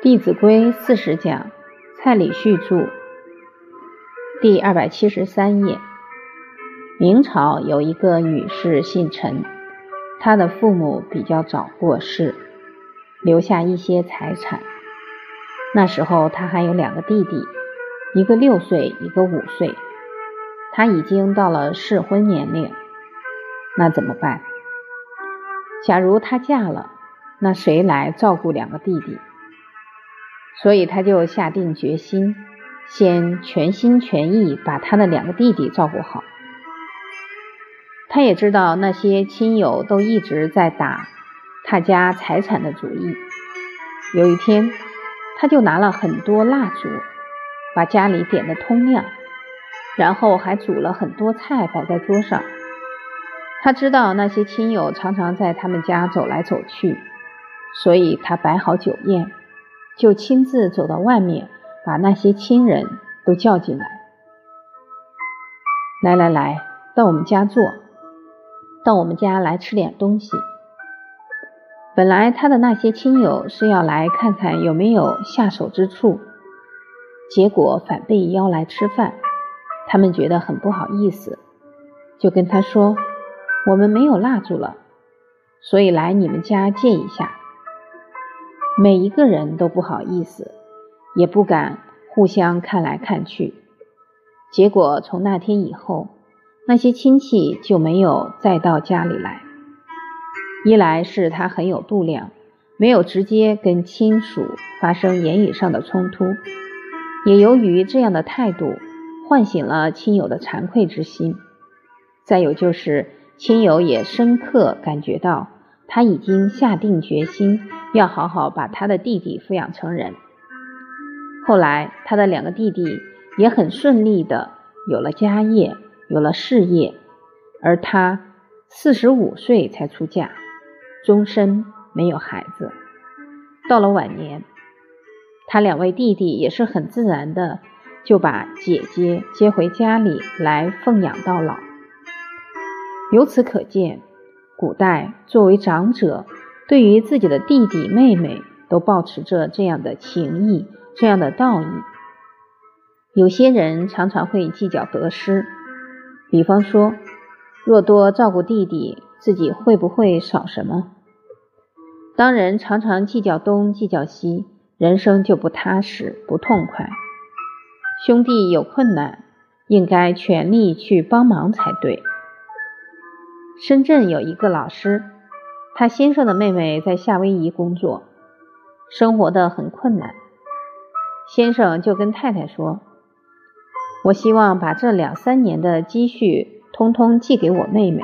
《弟子规》四十讲，蔡礼旭著，第二百七十三页。明朝有一个女士姓陈，她的父母比较早过世，留下一些财产。那时候她还有两个弟弟，一个六岁，一个五岁。她已经到了适婚年龄，那怎么办？假如她嫁了，那谁来照顾两个弟弟？所以他就下定决心，先全心全意把他的两个弟弟照顾好。他也知道那些亲友都一直在打他家财产的主意。有一天，他就拿了很多蜡烛，把家里点得通亮，然后还煮了很多菜摆在桌上。他知道那些亲友常常在他们家走来走去，所以他摆好酒宴。就亲自走到外面，把那些亲人都叫进来。来来来，到我们家坐，到我们家来吃点东西。本来他的那些亲友是要来看看有没有下手之处，结果反被邀来吃饭。他们觉得很不好意思，就跟他说：“我们没有蜡烛了，所以来你们家借一下。”每一个人都不好意思，也不敢互相看来看去。结果从那天以后，那些亲戚就没有再到家里来。一来是他很有度量，没有直接跟亲属发生言语上的冲突；也由于这样的态度，唤醒了亲友的惭愧之心。再有就是亲友也深刻感觉到他已经下定决心。要好好把他的弟弟抚养成人。后来，他的两个弟弟也很顺利的有了家业，有了事业，而他四十五岁才出嫁，终身没有孩子。到了晚年，他两位弟弟也是很自然的就把姐姐接回家里来奉养到老。由此可见，古代作为长者。对于自己的弟弟妹妹，都保持着这样的情谊，这样的道义。有些人常常会计较得失，比方说，若多照顾弟弟，自己会不会少什么？当人常常计较东计较西，人生就不踏实不痛快。兄弟有困难，应该全力去帮忙才对。深圳有一个老师。他先生的妹妹在夏威夷工作，生活的很困难。先生就跟太太说：“我希望把这两三年的积蓄通通寄给我妹妹，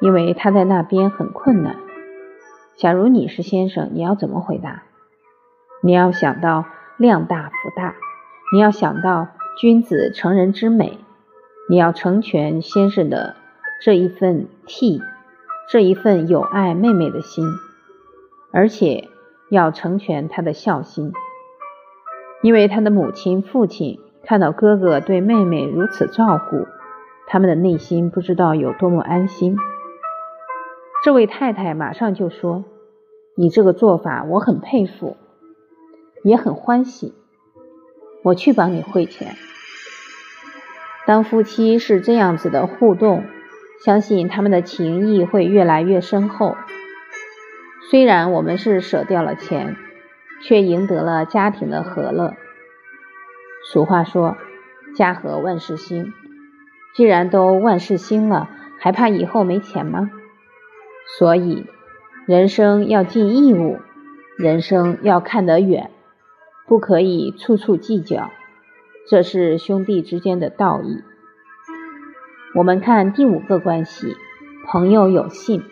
因为她在那边很困难。假如你是先生，你要怎么回答？你要想到量大福大，你要想到君子成人之美，你要成全先生的这一份替。”这一份有爱妹妹的心，而且要成全他的孝心，因为他的母亲、父亲看到哥哥对妹妹如此照顾，他们的内心不知道有多么安心。这位太太马上就说：“你这个做法我很佩服，也很欢喜，我去帮你汇钱。”当夫妻是这样子的互动。相信他们的情谊会越来越深厚。虽然我们是舍掉了钱，却赢得了家庭的和乐。俗话说：“家和万事兴。”既然都万事兴了，还怕以后没钱吗？所以，人生要尽义务，人生要看得远，不可以处处计较。这是兄弟之间的道义。我们看第五个关系，朋友有信。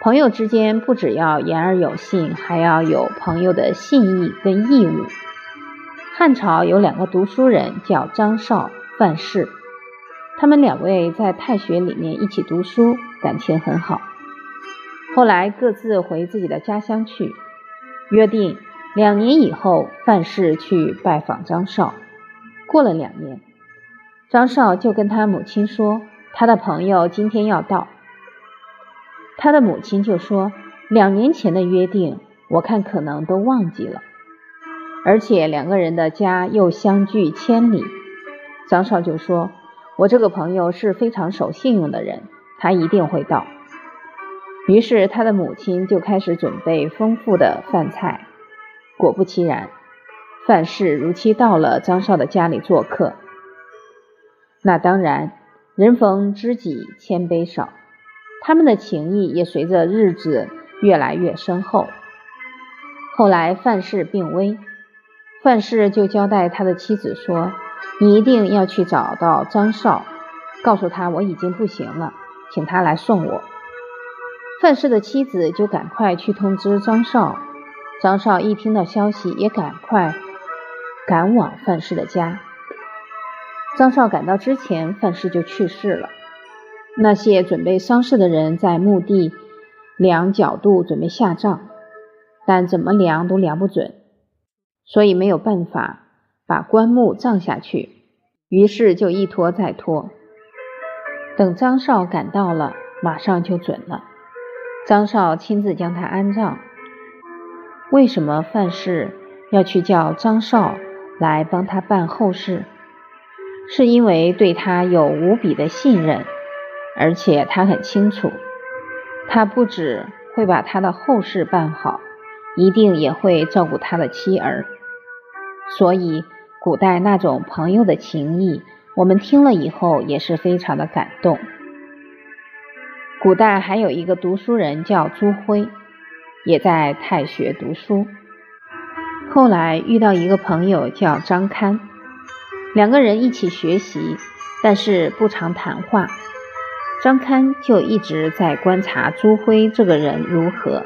朋友之间不只要言而有信，还要有朋友的信义跟义务。汉朝有两个读书人，叫张绍、范氏，他们两位在太学里面一起读书，感情很好。后来各自回自己的家乡去，约定两年以后，范氏去拜访张绍。过了两年。张少就跟他母亲说，他的朋友今天要到。他的母亲就说，两年前的约定我看可能都忘记了。而且两个人的家又相距千里，张少就说：“我这个朋友是非常守信用的人，他一定会到。”于是他的母亲就开始准备丰富的饭菜。果不其然，范氏如期到了张少的家里做客。那当然，人逢知己千杯少，他们的情谊也随着日子越来越深厚。后来范氏病危。范氏就交代他的妻子说：“你一定要去找到张少，告诉他我已经不行了，请他来送我。”范氏的妻子就赶快去通知张少。张少一听到消息，也赶快赶往范氏的家。张少赶到之前，范氏就去世了。那些准备丧事的人在墓地量角度，准备下葬，但怎么量都量不准。所以没有办法把棺木葬下去，于是就一拖再拖。等张少赶到了，马上就准了。张少亲自将他安葬。为什么范氏要去叫张少来帮他办后事？是因为对他有无比的信任，而且他很清楚，他不止会把他的后事办好，一定也会照顾他的妻儿。所以，古代那种朋友的情谊，我们听了以后也是非常的感动。古代还有一个读书人叫朱辉，也在太学读书。后来遇到一个朋友叫张堪，两个人一起学习，但是不常谈话。张堪就一直在观察朱辉这个人如何，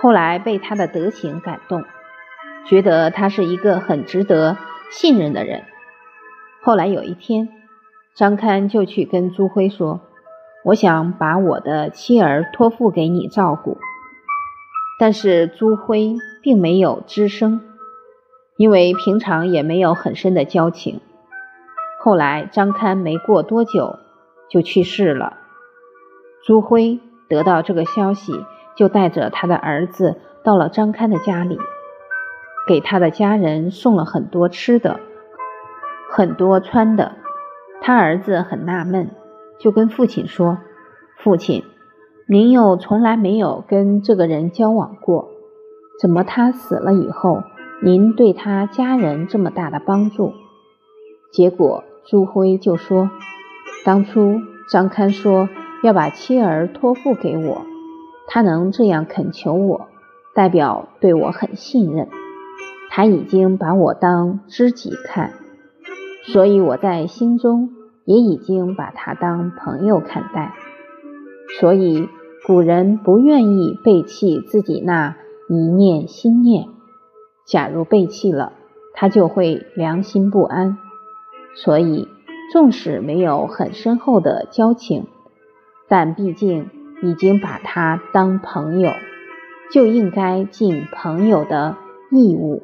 后来被他的德行感动。觉得他是一个很值得信任的人。后来有一天，张堪就去跟朱辉说：“我想把我的妻儿托付给你照顾。”但是朱辉并没有吱声，因为平常也没有很深的交情。后来张堪没过多久就去世了。朱辉得到这个消息，就带着他的儿子到了张堪的家里。给他的家人送了很多吃的，很多穿的。他儿子很纳闷，就跟父亲说：“父亲，您又从来没有跟这个人交往过，怎么他死了以后，您对他家人这么大的帮助？”结果朱辉就说：“当初张堪说要把妻儿托付给我，他能这样恳求我，代表对我很信任。”他已经把我当知己看，所以我在心中也已经把他当朋友看待。所以古人不愿意背弃自己那一念心念，假如背弃了，他就会良心不安。所以纵使没有很深厚的交情，但毕竟已经把他当朋友，就应该尽朋友的义务。